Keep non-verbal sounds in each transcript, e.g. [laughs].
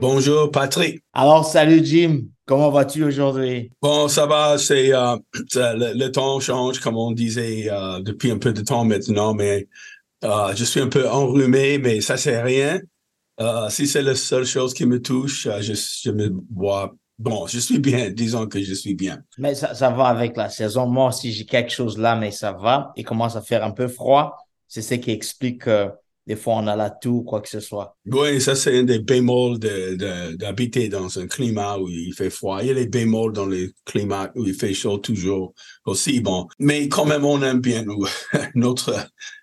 Bonjour Patrick. Alors, salut Jim. Comment vas-tu aujourd'hui? Bon, ça va, c'est euh, le, temps change, comme on disait euh, depuis un peu de temps maintenant, mais euh, je suis un peu enrhumé, mais ça c'est rien. si c'est la seule chose qui me touche, je, je, me vois bon. Je suis bien, [laughs] disons que je suis bien. Mais ça, ça va avec la saison. Moi aussi, j'ai quelque chose là, mais ça va. Il commence à faire un peu froid. C'est ce qui explique des fois on a la toux, quoi que ce soit. Oui, ça c'est un des bémols d'habiter de, dans un climat où il fait froid. Il y a les bémols dans les climats où il fait chaud toujours aussi. Bon, mais quand même on aime bien nous, [laughs] notre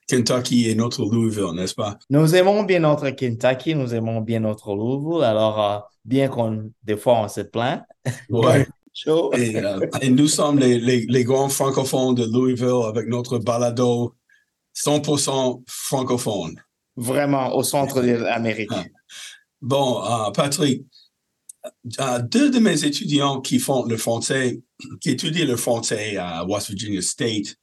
Kentucky et notre Louisville, n'est-ce pas? Nous aimons bien notre Kentucky, nous aimons bien notre Louisville. Alors, euh, bien qu'on, des fois, on se plaint. Ouais. [laughs] et, euh, et, nous sommes les, les, les, grands francophones de Louisville avec notre balado 100% francophone. Vraiment au centre de l'Amérique. Ah. Bon, uh, Patrick, uh, deux de mes étudiants qui font le français, qui étudient le français à West Virginia State,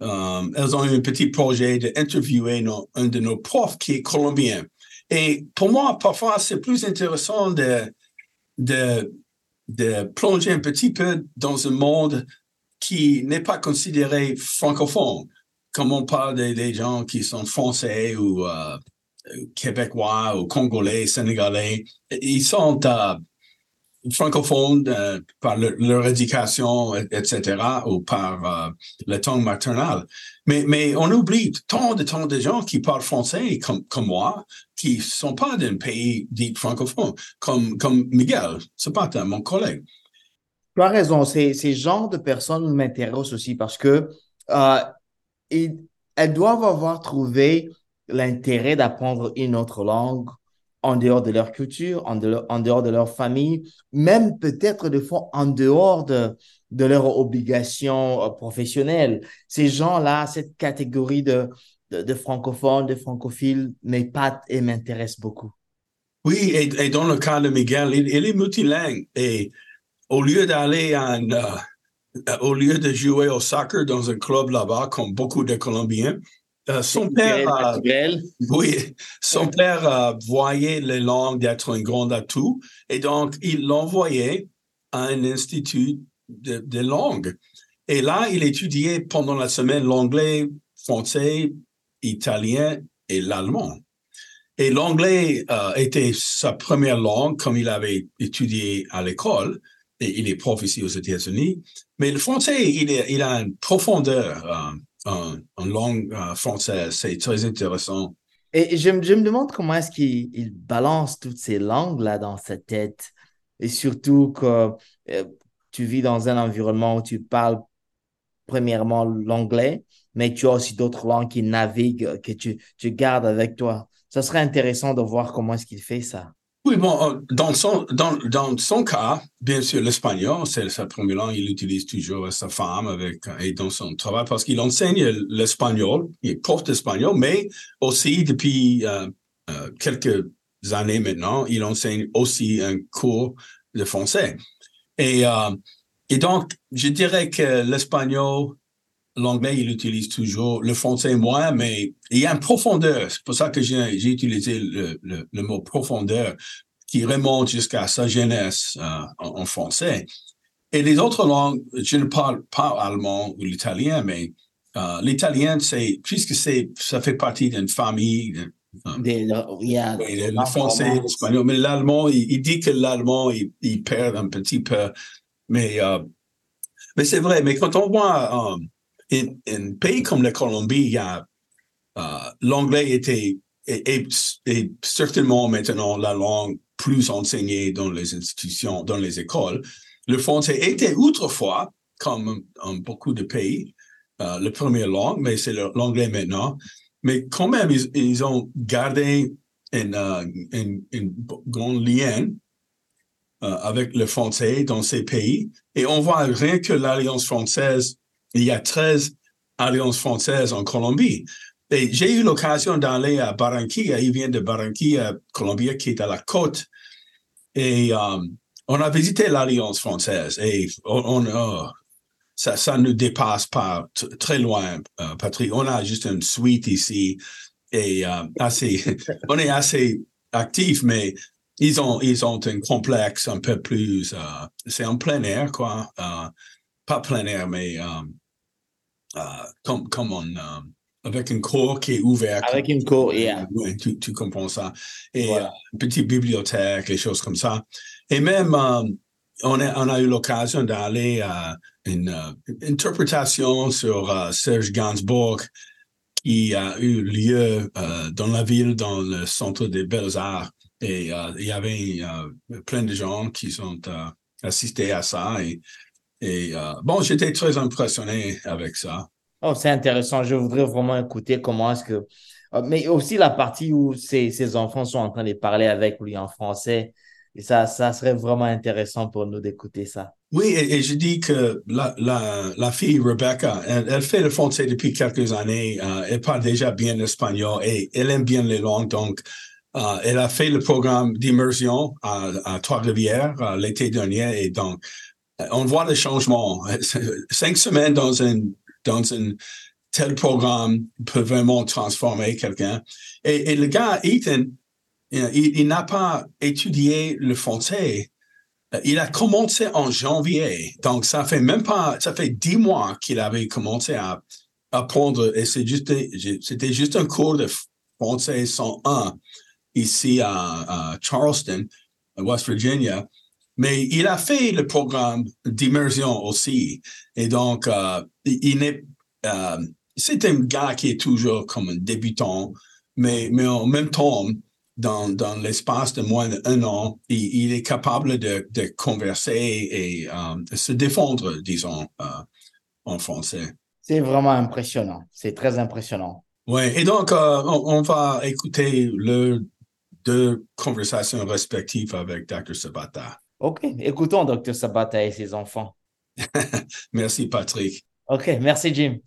um, elles ont eu un petit projet d'interviewer un de nos profs qui est colombien. Et pour moi, parfois, c'est plus intéressant de, de, de plonger un petit peu dans un monde qui n'est pas considéré francophone comme on parle des, gens qui sont français ou euh, québécois ou congolais, sénégalais, ils sont euh, francophones euh, par leur éducation, etc., ou par le temps maternel. Mais, mais on oublie tant de tant de gens qui parlent français comme, moi, qui sont pas d'un pays dit francophone, comme, comme Miguel, c'est pas mon collègue. Tu as raison, ces, ces genres de personnes m'intéressent aussi parce que elles doivent avoir trouvé l'intérêt d'apprendre une autre langue en dehors de leur culture, en, dehors de leur famille, même peut-être des fois en dehors de, de leurs obligations euh, professionnelles. Ces gens-là, cette catégorie de, francophones, de francophiles, m'épatent et m'intéressent beaucoup. Oui, et, dans le cas de Miguel, il, est multilingue et au lieu d'aller en, euh, au lieu de jouer au soccer dans un club là-bas, comme beaucoup de Colombiens, euh, son père, oui, son père voyait les langues d'être un grand atout et donc il l'envoyait à un institut de, de langues. Et là, il étudiait pendant la semaine l'anglais, français, italien et l'allemand. Et l'anglais euh, était sa première langue, comme il avait étudié à l'école et il est prof ici aux États-Unis. Mais le français, il, a une profondeur euh, en, langue euh, française. C'est très intéressant. Et je, je me demande comment est-ce qu'il balance toutes ces langues-là dans sa tête. Et surtout que euh, tu vis dans un environnement où tu parles premièrement l'anglais, mais tu as aussi d'autres langues qui naviguent, que tu, tu gardes avec toi. Ça serait intéressant de voir comment est-ce qu'il fait ça. Oui, bon, euh, dans son, dans, dans son cas, bien sûr, l'espagnol, c'est sa première langue, il utilise toujours sa femme avec, et dans son travail parce qu'il enseigne l'espagnol, il est prof d'espagnol, mais aussi depuis euh, euh, quelques années maintenant, il enseigne aussi un cours de français. Et, et donc, je dirais que l'espagnol, l'anglais, il utilise toujours, le français moins, mais il y a une profondeur. C'est pour ça que j'ai utilisé le, le, le, mot profondeur qui remonte jusqu'à sa jeunesse euh, en, français. Et les autres langues, je ne parle pas allemand ou l'italien, mais euh, l'italien, c'est puisque c'est ça fait partie d'une famille. Euh, le français, l'espagnol, mais l'allemand, il, dit que l'allemand, il, il, perd un petit peu. Mais, euh, mais c'est vrai, mais quand on voit un pays comme la Colombie, il y a uh, l'anglais était est, certainement maintenant la langue plus enseignée dans les institutions, dans les écoles. Le français était autrefois, comme beaucoup de pays, uh, la première langue, mais c'est l'anglais maintenant. mais quand même, ils, ont gardé une, euh, grande lien euh, avec le français dans ces pays. Et on voit rien que l'Alliance française, il y a 13 alliances françaises en Colombie. Et j'ai eu l'occasion d'aller à Barranquilla. Il vient de Barranquilla, Colombie, qui est à la côte. Et euh, on a visité l'Alliance française et on, oh, ça, ça ne dépasse pas très loin, euh, Patrick. On a juste une suite ici et euh, assez, [laughs] on est assez actif, mais ils ont, ils ont un complexe un peu plus, c'est en plein air, quoi. Pas plein air, mais euh, euh, comme, comme on, euh, avec une cour qui est ouverte. Avec une cour, yeah. Oui, tu, tu comprends ça. Et Voilà. euh, une petite bibliothèque, et choses comme ça. Et même, euh, on, a, on a eu l'occasion d'aller à une interprétation sur Serge Gainsbourg qui a eu lieu dans la ville, dans le centre des Beaux-Arts. Et il y avait plein de gens qui sont assistés à ça. Et, et euh, bon, j'étais très impressionné avec ça. Oh, c'est intéressant. Je voudrais vraiment écouter comment est-ce que. Euh, Mais aussi la partie où ces, ces enfants sont en train de parler avec lui en français. Et ça, ça serait vraiment intéressant pour nous d'écouter ça. Oui, et, et je dis que la, la, la fille Rebecca, elle, elle fait le français depuis quelques années. euh, elle parle déjà bien l'espagnol et elle aime bien les langues. Donc, euh, elle a fait le programme d'immersion à, à Trois-Rivières euh, l'été dernier. Et donc, on voit le changement. Cinq semaines dans un, dans un tel programme peut vraiment transformer quelqu'un. Et, le gars, Ethan, il, il n'a pas étudié le français euh, il a commencé en janvier, donc ça fait même pas, ça fait dix mois qu'il avait commencé à apprendre et c'est juste, c'était juste un cours de français 101 ici à, Charleston, West Virginia. Mais il a fait le programme d'immersion aussi. Et donc, euh, il n'est, euh, c'est un gars qui est toujours comme un débutant, mais, mais en même temps, dans, dans l'espace de moins d'un an, il, il est capable de, de converser et euh, de se défendre, disons, euh, en français. C'est vraiment impressionnant. C'est très impressionnant. Ouais, et donc, on, on va écouter le deux conversations respectives avec Dr. Sabata. OK. Écoutons Dr. Sabata et ses enfants. [laughs] Merci, Patrick. OK. Merci, Jim.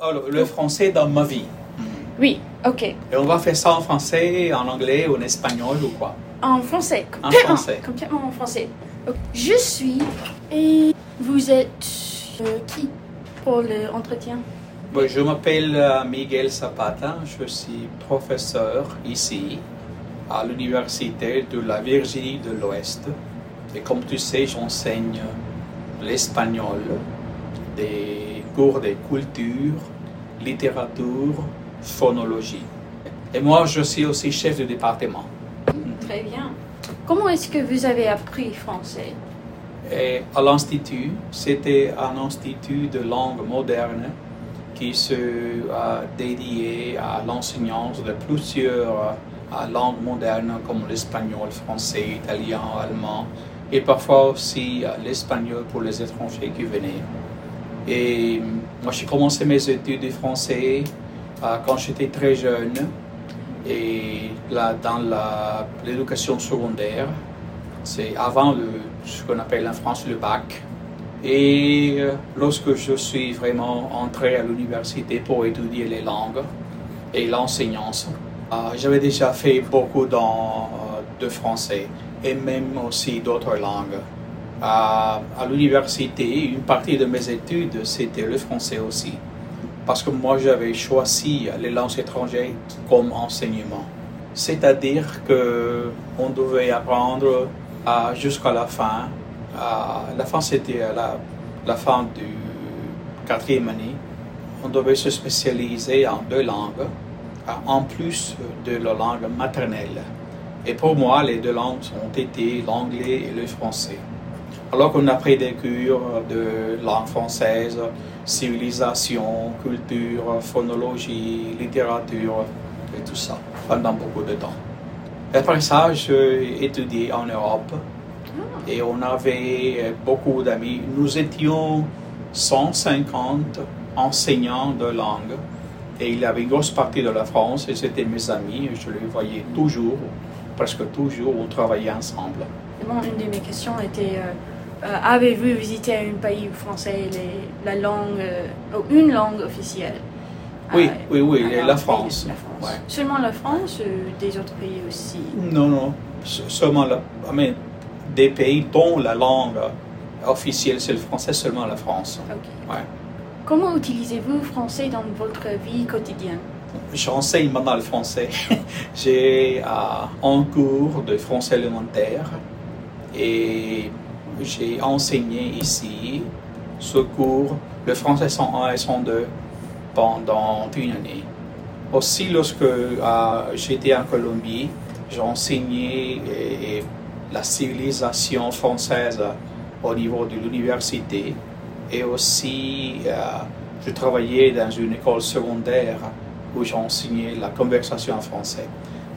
Alors, le français dans ma vie. Oui, ok. Et on va faire ça en français, en anglais, en espagnol ou quoi? En français. En Complètement, français. Complètement en français. Je suis. Et vous êtes euh, qui pour l'entretien Je m'appelle euh, Miguel Zapata, je suis professeur ici à l'Université de la Virginie de l'Ouest. Et comme tu sais, j'enseigne l'espagnol, des cours de culture, littérature, phonologie. Et moi, je suis aussi chef de département. Très bien. Comment est-ce que vous avez appris français? Et à l'Institut, c'était un institut de langue moderne qui se euh, dédiait à l'enseignance de plusieurs euh, langues modernes comme l'espagnol, français, italien, allemand et parfois aussi euh, l'espagnol pour les étrangers qui venaient. Et moi, j'ai commencé mes études de français quand j'étais très jeune et là, dans l'éducation secondaire. C'est avant le, ce qu'on appelle en France le bac. Et euh, lorsque je suis vraiment entré à l'université pour étudier les langues et l'enseignance, euh, j'avais déjà fait beaucoup dans, euh, de français et même aussi d'autres langues. À, à l'université, une partie de mes études, c'était le français aussi. Parce que moi, j'avais choisi les langues étrangères comme enseignement. C'est-à-dire que on devait apprendre jusqu'à la fin. La fin, c'était la, la fin du quatrième année. On devait se spécialiser en deux langues, en plus de la langue maternelle. Et pour moi, les deux langues ont été l'anglais et le français. Alors qu'on a pris des cours de langue française, civilisation, culture, phonologie, littérature et tout ça pendant beaucoup de temps. Après ça, j'ai étudié en Europe et on avait beaucoup d'amis. Nous étions 150 enseignants de langue et il y avait une grosse partie de la France et c'était mes amis. Je les voyais toujours, presque toujours, on travaillait ensemble. Bon, une de mes questions était euh, euh, avez-vous visité un pays français les, la langue euh, une langue officielle? Oui, Euh, oui, oui, la France. La France. Ouais. Seulement la France ou des autres pays aussi? Non, non, se- seulement la, mean, des pays dont la langue officielle c'est le français, seulement la France. Ok. Ouais. Comment utilisez-vous le français dans votre vie quotidienne? J'enseigne maintenant le français. [laughs] J'ai euh, un cours de français élémentaire et j'ai enseigné ici ce cours, le français 101 et 102, pendant une année. Aussi, lorsque euh, j'étais en Colombie, j'ai enseigné euh, la civilisation française au niveau de l'université et aussi euh, je travaillais dans une école secondaire où j'ai enseigné la conversation en français.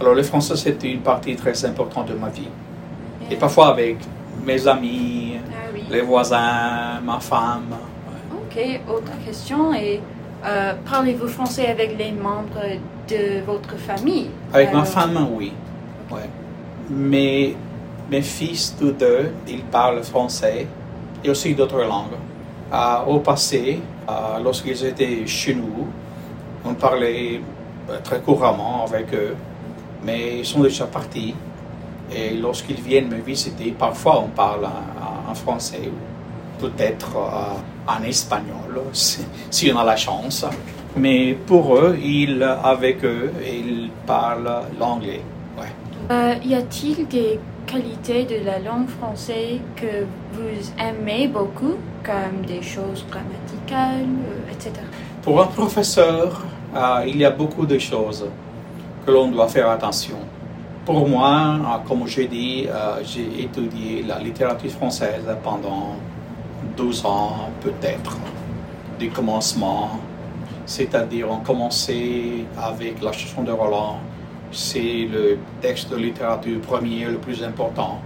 Alors le français c'était une partie très importante de ma vie. Et parfois avec mes amis, Ah oui. les voisins, ma femme. Ok, autre question est euh, parlez-vous français avec les membres de votre famille? Avec ma femme, oui. Ouais. Mais mes fils, tous deux, ils parlent français et aussi d'autres langues. Euh, au passé, euh, lorsqu'ils étaient chez nous, on parlait euh, très couramment avec eux, mais ils sont déjà partis. Et lorsqu'ils viennent me visiter, parfois on parle en, français ou peut-être en espagnol, [laughs] si, on a la chance. Mais pour eux, ils, avec eux, ils parlent l'anglais. Y a-t-il des qualités de la langue française que vous aimez beaucoup, comme des choses grammaticales, euh, etc. Pour un professeur, euh, il y a beaucoup de choses que l'on doit faire attention. Pour moi, euh, comme j'ai dit, euh, j'ai étudié la littérature française pendant 12 ans, peut-être, du commencement. C'est-à-dire, on commençait avec la chanson de Roland. C'est le texte de littérature premier le plus important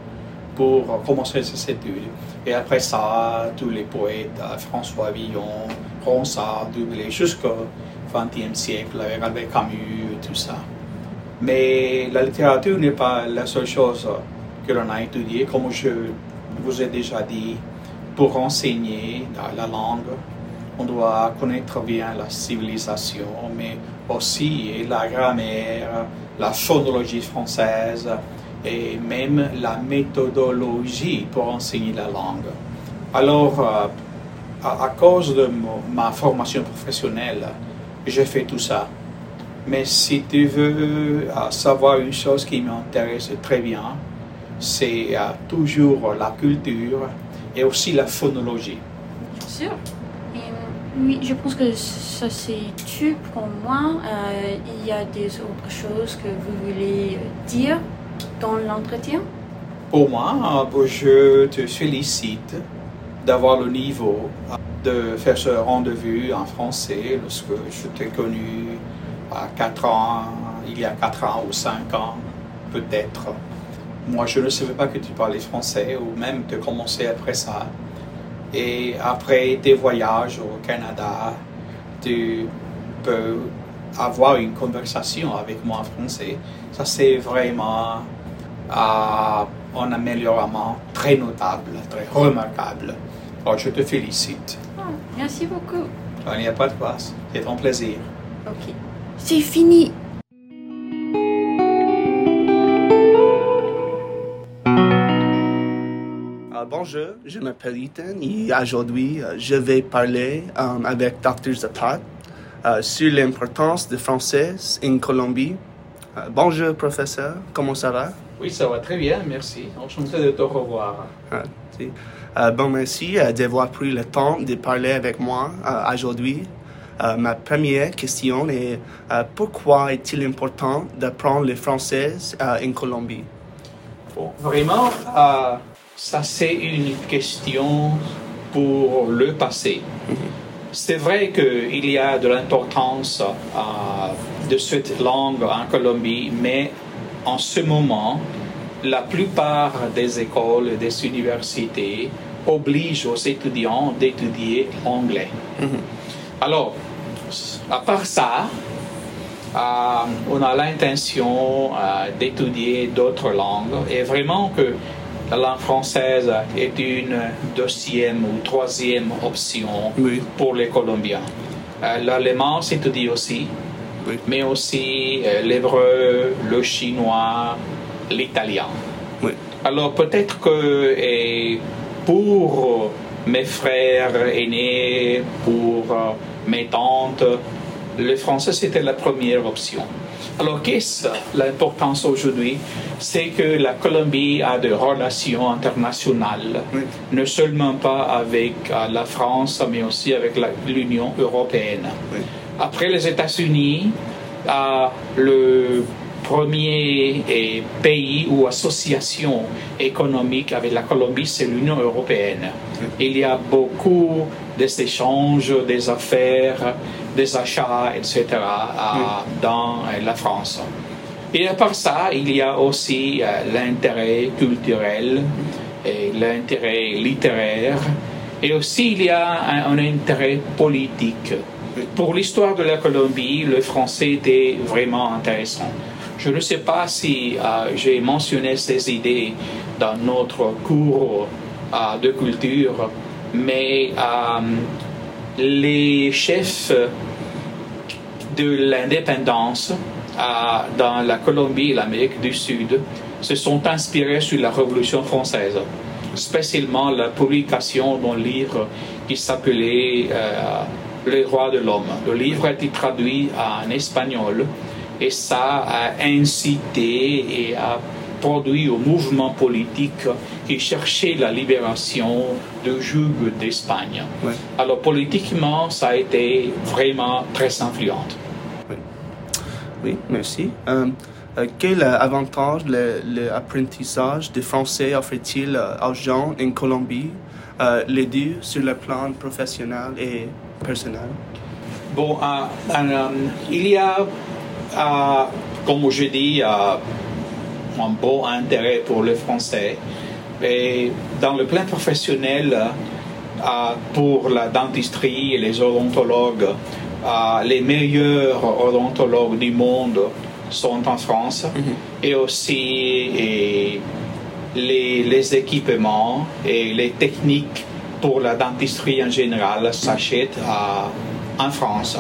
pour commencer ses études. Et après ça, tous les poètes, euh, François Villon, Ronsard, Dublé, jusqu'au XXe siècle, avec Albert Camus, tout ça. Mais la littérature n'est pas la seule chose que l'on a étudiée, comme je vous ai déjà dit. Pour enseigner la langue, on doit connaître bien la civilisation, mais aussi la grammaire, la phonologie française et même la méthodologie pour enseigner la langue. Alors, euh, à, cause de ma formation professionnelle, j'ai fait tout ça. Mais si tu veux euh, savoir une chose qui m'intéresse très bien, c'est euh, toujours la culture et aussi la phonologie. Bien sûr. Oui, je pense que ça c'est tout pour moi. Euh, il y a des autres choses que vous voulez dire dans l'entretien? Pour moi, euh, je te félicite d'avoir le niveau de faire ce rendez-vous en français lorsque je t'ai connu à 4 ans, il y a 4 ans ou 5 ans, peut-être. Moi, je ne savais pas que tu parlais français ou même de commencer après ça. Et après tes voyages au Canada, tu peux avoir une conversation avec moi en français. Ça, c'est vraiment euh, un améliorement très notable, très remarquable. Alors, je te félicite. Ah, Merci beaucoup. Il n'y a pas de place. C'est un plaisir. Ok. C'est fini. Euh, bonjour, je m'appelle Ethan et aujourd'hui euh, je vais parler euh, avec Dr. Zapat sur l'importance du français en Colombie. Bonjour professeur, comment ça va? Oui, ça va très bien, merci. Enchanté de te revoir. Ah, si. Euh, bon, merci d'avoir pris le temps de parler avec moi aujourd'hui. Ma première question est pourquoi est-il important d'apprendre le français en Colombie? Bon, vraiment, ça c'est une question pour le passé. C'est vrai qu'il y a de l'importance euh, de cette langue en Colombie, mais en ce moment, la plupart des écoles et des universités obligent aux étudiants d'étudier anglais. Alors, à part ça, euh, on a l'intention euh, d'étudier d'autres langues et vraiment que la langue française est une deuxième ou troisième option Oui. pour les Colombiens. Euh, L'allemand s'étudie aussi, Oui. mais aussi euh, l'hébreu, le chinois, l'italien. Oui. Alors peut-être que et pour mes frères aînés, pour euh, mes tantes, le français c'était la première option. Alors qu'est-ce l'importance aujourd'hui? C'est que la Colombie a des relations internationales, Oui. ne seulement pas avec euh, la France, mais aussi avec l'Union européenne. Oui. Après les États-Unis, euh, le premier eh, pays ou association économique avec la Colombie, c'est l'Union européenne. Il y a beaucoup d'échanges, des affaires, des achats, etc. dans euh, la France. Et à part ça, il y a aussi euh, l'intérêt culturel et l'intérêt littéraire. Et aussi, il y a un, intérêt politique. Pour l'histoire de la Colombie, le français était vraiment intéressant. Je ne sais pas si euh, j'ai mentionné ces idées dans notre cours de culture, mais les chefs de l'indépendance dans la Colombie et l'Amérique du Sud se sont inspirés sur la Révolution française, spécialement la publication d'un livre qui s'appelait euh, Les droits de l'homme. Le livre a été traduit en espagnol et ça a incité et a produit au mouvement politique qui cherchait la libération du joug d'Espagne. Ouais. Alors politiquement, ça a été vraiment très influent. Oui, merci. Euh, euh, quel avantage l'apprentissage du français offre-t-il euh, aux gens en Colombie, euh, les deux sur le plan professionnel et personnel? Bon, euh, il y a, comme je dis, un bon intérêt pour le français. Et dans le plan professionnel, euh, pour la dentisterie et les odontologues, euh, les meilleurs odontologues du monde sont en France. Et aussi et les, les équipements et les techniques pour la dentisterie en général s'achètent à- en France.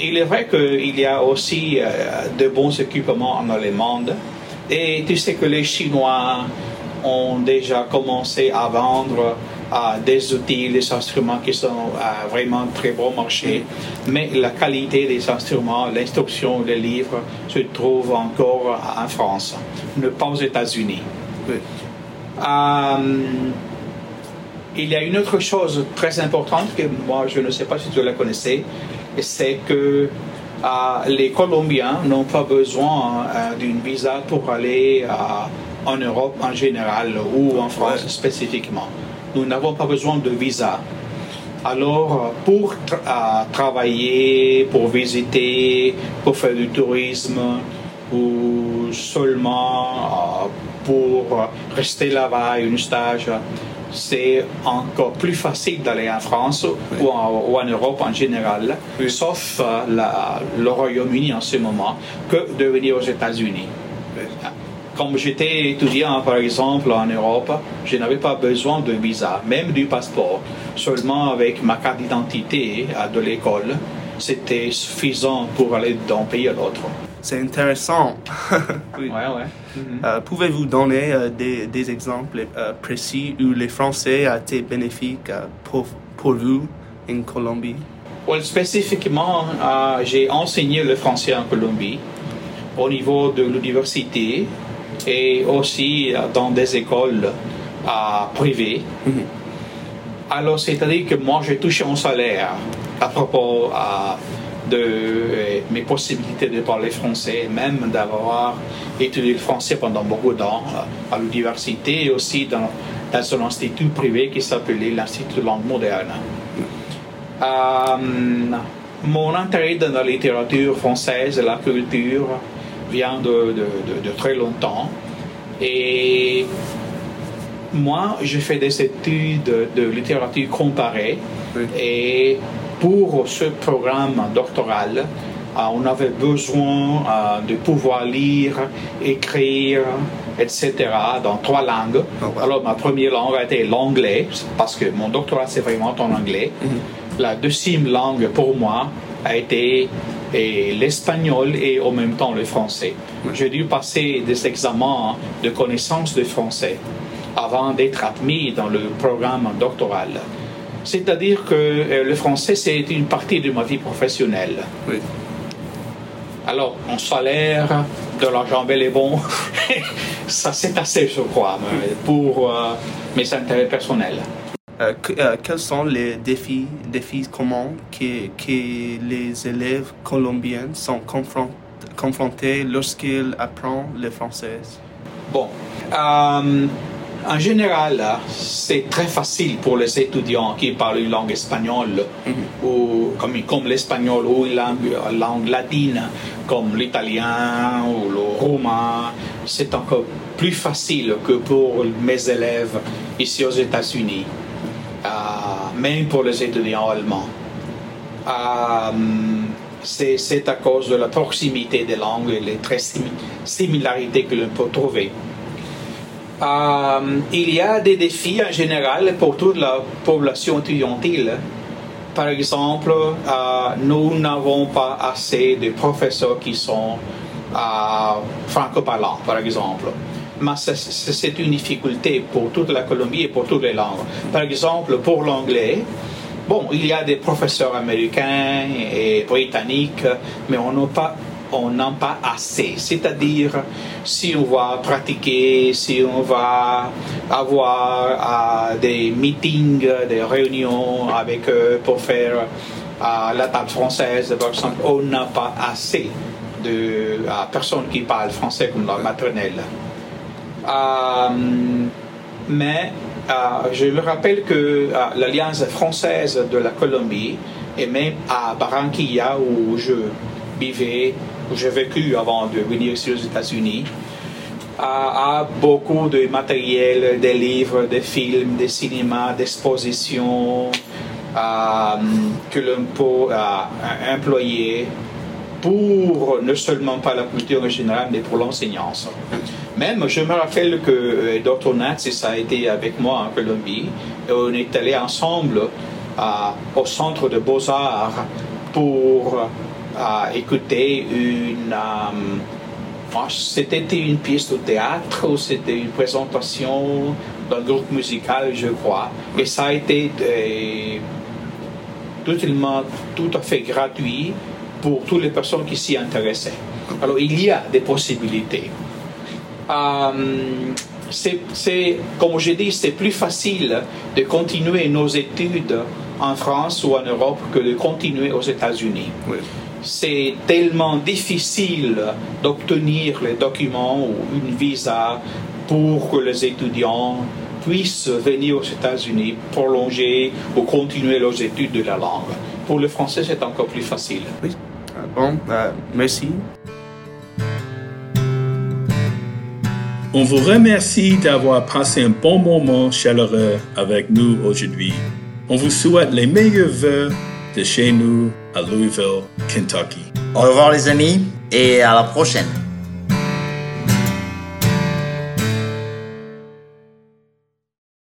Il est vrai qu'il y a aussi euh, de bons équipements en Allemagne. Et tu sais que les Chinois ont déjà commencé à vendre euh, des outils, des instruments qui sont euh, vraiment très bon marché. Mais la qualité des instruments, l'instruction, les livres se trouvent encore en France, ne pas aux États-Unis. Oui. Euh, il y a une autre chose très importante que moi je ne sais pas si tu la connaissais, c'est que les Colombiens n'ont pas besoin euh, d'une visa pour aller euh, en Europe en général ou en France Ouais. spécifiquement. Nous n'avons pas besoin de visa. Alors, euh, pour tra- euh, travailler, pour visiter, pour faire du tourisme, ou seulement euh, pour euh, rester là-bas, un stage, c'est encore plus facile d'aller en France ou, en, ou en Europe en général, sauf euh, la- le Royaume-Uni en ce moment, que de venir aux États-Unis. Comme j'étais étudiant, par exemple, en Europe, je n'avais pas besoin de visa, même du passeport. Seulement avec ma carte d'identité euh, de l'école, c'était suffisant pour aller d'un pays à l'autre. C'est intéressant. [laughs] Oui. Ouais, ouais. Mhm. Euh, Pouvez-vous donner euh, des, des exemples euh, précis où les Français ont été bénéfiques pour, pour vous en Colombie? Well, spécifiquement, euh, j'ai enseigné le français en Colombie au niveau de l'université et aussi dans des écoles euh, privées. Alors, c'est-à-dire que moi, j'ai touché un salaire à propos euh, de euh, mes possibilités de parler français, même d'avoir étudié le français pendant beaucoup de temps euh, à l'université et aussi dans, dans un institut privé qui s'appelait l'Institut de langue moderne. Euh, mon intérêt dans la littérature française et la culture vient de, de- de- de très longtemps. Et moi, j'ai fait des études de littérature comparée. Et pour ce programme doctoral, euh, on avait besoin euh, de pouvoir lire, écrire, etc., dans trois langues. Oh, Alors, ma première langue a été l'anglais, parce que mon doctorat, c'est vraiment en anglais. Mm-hmm. La deuxième langue, pour moi, a été l'espagnol et en même temps le français. J'ai dû passer des examens de connaissance de français avant d'être admis dans le programme doctoral. C'est-à-dire que euh, le français, c'est une partie de ma vie professionnelle. Oui. Alors, mon salaire, de l'argent bel et bon, [laughs] ça c'est assez, je crois, pour euh, mes intérêts personnels. Euh, euh, quels sont les défis, défis communs que, que les élèves colombiens sont confrontés lorsqu'ils apprennent le français? Bon, en général, c'est très facile pour les étudiants qui parlent une langue espagnole, mhm. ou comme, comme l'espagnol, ou une langue, langue, latine, comme l'italien ou le roumain. C'est encore plus facile que pour mes élèves ici aux États-Unis, euh, même pour les étudiants allemands. Euh, c'est à cause de la proximité des langues et les très similarités que l'on peut trouver. Euh, il y a des défis en général pour toute la population étudiantine. Par exemple, euh, nous n'avons pas assez de professeurs qui sont euh, par exemple. Mais c'est une difficulté pour toute la Colombie et pour toutes les langues. Par exemple, pour l'anglais, bon, il y a des professeurs américains et britanniques, mais on n'a pas on n'a pas assez. C'est-à-dire, si on va pratiquer, si on va avoir euh, des meetings, des réunions avec eux pour faire euh, la table française, par exemple, on n'a pas assez de euh, personnes qui parlent français comme la maternelle. mais je me rappelle que l'Alliance française de la Colombie, et même à Barranquilla où je vivais, où j'ai vécu avant de venir aux États-Unis, a, beaucoup de matériel, des livres, des films, des cinémas, d'expositions euh, que l'on peut euh, employer pour ne seulement pas la culture générale, mais pour l'enseignance. Même, je me rappelle que euh, Dr. Natsis a été avec moi en Colombie et on est allé ensemble au centre de beaux-arts pour à écouter une. Euh, c'était une pièce de théâtre ou c'était une présentation d'un groupe musical, je crois. Et ça a été euh, totalement, tout à fait gratuit pour toutes les personnes qui s'y intéressaient. Alors il y a des possibilités. Euh, c'est, comme je dis, c'est plus facile de continuer nos études en France ou en Europe que de continuer aux États-Unis. Oui c'est tellement difficile d'obtenir les documents ou une visa pour que les étudiants puissent venir aux États-Unis, prolonger ou continuer leurs études de la langue. Pour le français, c'est encore plus facile. Oui. Ah, bon, euh, merci. On vous remercie d'avoir passé un bon moment chaleureux avec nous aujourd'hui. On vous souhaite les meilleurs vœux de chez nous à Louisville, Kentucky. Au revoir les amis et à la prochaine.